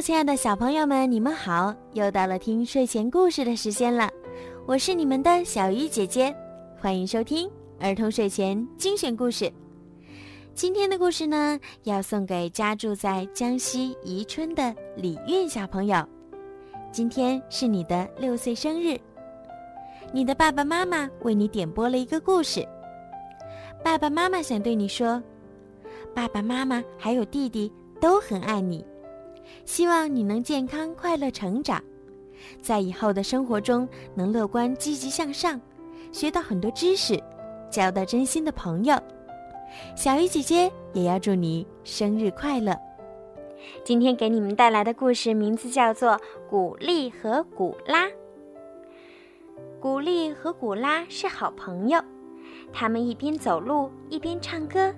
亲爱的小朋友们，你们好！又到了听睡前故事的时间了，我是你们的小鱼姐姐，欢迎收听儿童睡前精选故事。今天的故事呢，要送给家住在江西宜春的李韵小朋友。今天是你的六岁生日，你的爸爸妈妈为你点播了一个故事。爸爸妈妈想对你说，爸爸妈妈还有弟弟都很爱你。希望你能健康快乐成长，在以后的生活中能乐观积极向上，学到很多知识，交到真心的朋友。小鱼姐姐也要祝你生日快乐。今天给你们带来的故事名字叫做《古丽和古拉》。古丽和古拉是好朋友，他们一边走路一边唱歌，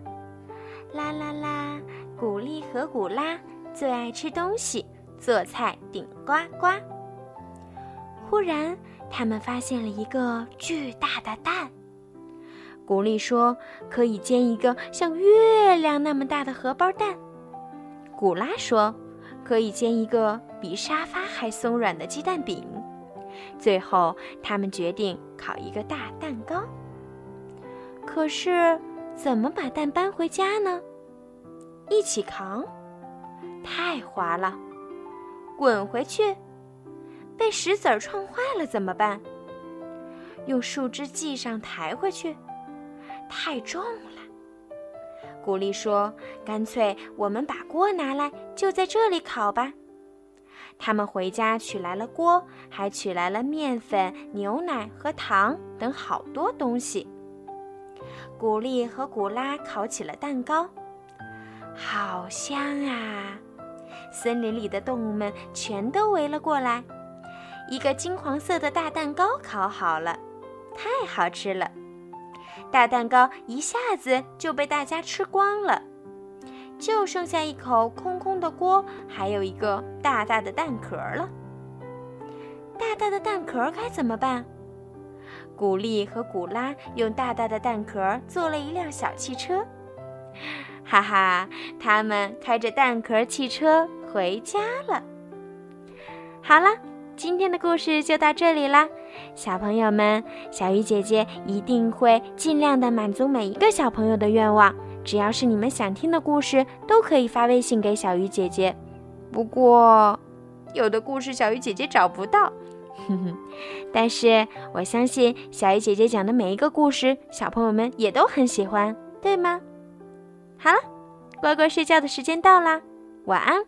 啦啦啦，古丽和古拉。最爱吃东西，做菜顶呱呱。忽然，他们发现了一个巨大的蛋。古丽说：“可以煎一个像月亮那么大的荷包蛋。”古拉说：“可以煎一个比沙发还松软的鸡蛋饼。”最后，他们决定烤一个大蛋糕。可是，怎么把蛋搬回家呢？一起扛。太滑了，滚回去！被石子儿撞坏了怎么办？用树枝系上抬回去，太重了。古丽说：“干脆我们把锅拿来，就在这里烤吧。”他们回家取来了锅，还取来了面粉、牛奶和糖等好多东西。古丽和古拉烤起了蛋糕，好香啊！森林里的动物们全都围了过来，一个金黄色的大蛋糕烤好了，太好吃了。大蛋糕一下子就被大家吃光了，就剩下一口空空的锅，还有一个大大的蛋壳了。大大的蛋壳该怎么办？古丽和古拉用大大的蛋壳做了一辆小汽车。哈哈，他们开着蛋壳汽车回家了。好了，今天的故事就到这里啦，小朋友们，小鱼姐姐一定会尽量的满足每一个小朋友的愿望。只要是你们想听的故事，都可以发微信给小鱼姐姐。不过，有的故事小鱼姐姐找不到，哼哼。但是我相信小鱼姐姐讲的每一个故事，小朋友们也都很喜欢，对吗？好了，乖乖睡觉的时间到啦，晚安。